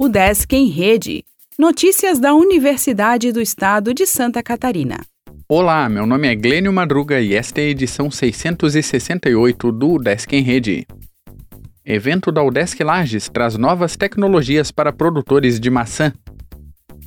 O Desk em Rede. Notícias da Universidade do Estado de Santa Catarina. Olá, meu nome é Glênio Madruga e esta é a edição 668 do Desk em Rede. Evento da Udesc Lages traz novas tecnologias para produtores de maçã.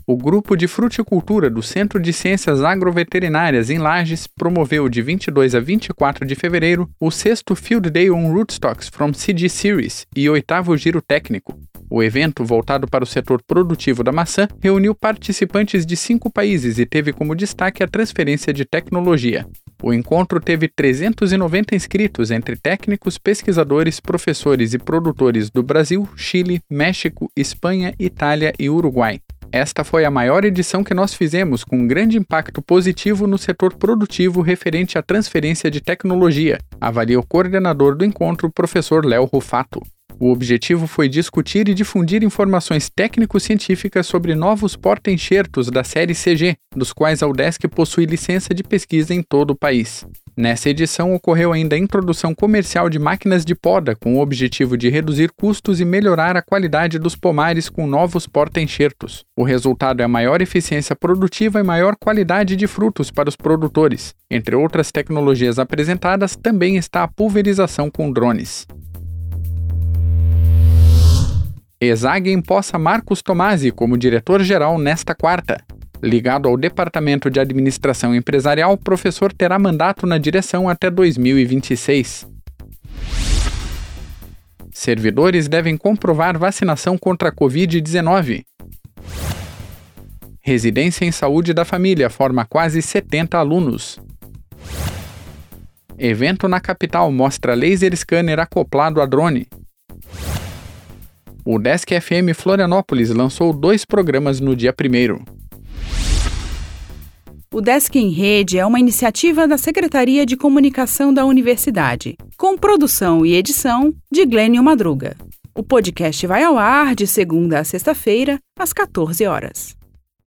O grupo de fruticultura do Centro de Ciências Agroveterinárias em Lages promoveu de 22 a 24 de fevereiro o sexto Field Day on Rootstocks from CG Series e oitavo giro técnico. O evento, voltado para o setor produtivo da maçã, reuniu participantes de cinco países e teve como destaque a transferência de tecnologia. O encontro teve 390 inscritos entre técnicos, pesquisadores, professores e produtores do Brasil, Chile, México, Espanha, Itália e Uruguai. Esta foi a maior edição que nós fizemos, com um grande impacto positivo no setor produtivo referente à transferência de tecnologia, avalia o coordenador do encontro, professor Léo Rufato. O objetivo foi discutir e difundir informações técnico-científicas sobre novos porta-enxertos da série CG, dos quais a UDESC possui licença de pesquisa em todo o país. Nessa edição ocorreu ainda a introdução comercial de máquinas de poda com o objetivo de reduzir custos e melhorar a qualidade dos pomares com novos porta-enxertos. O resultado é maior eficiência produtiva e maior qualidade de frutos para os produtores. Entre outras tecnologias apresentadas, também está a pulverização com drones. ESAG empossa Marcos Tomasi como diretor-geral nesta quarta. Ligado ao Departamento de Administração Empresarial, o professor terá mandato na direção até 2026. Servidores devem comprovar vacinação contra a Covid-19. Residência em Saúde da Família forma quase 70 alunos. Evento na capital mostra laser scanner acoplado a drone. O Desk FM Florianópolis lançou dois programas no dia 1. O Desk em Rede é uma iniciativa da Secretaria de Comunicação da Universidade, com produção e edição de Glênio Madruga. O podcast vai ao ar de segunda a sexta-feira, às 14 horas.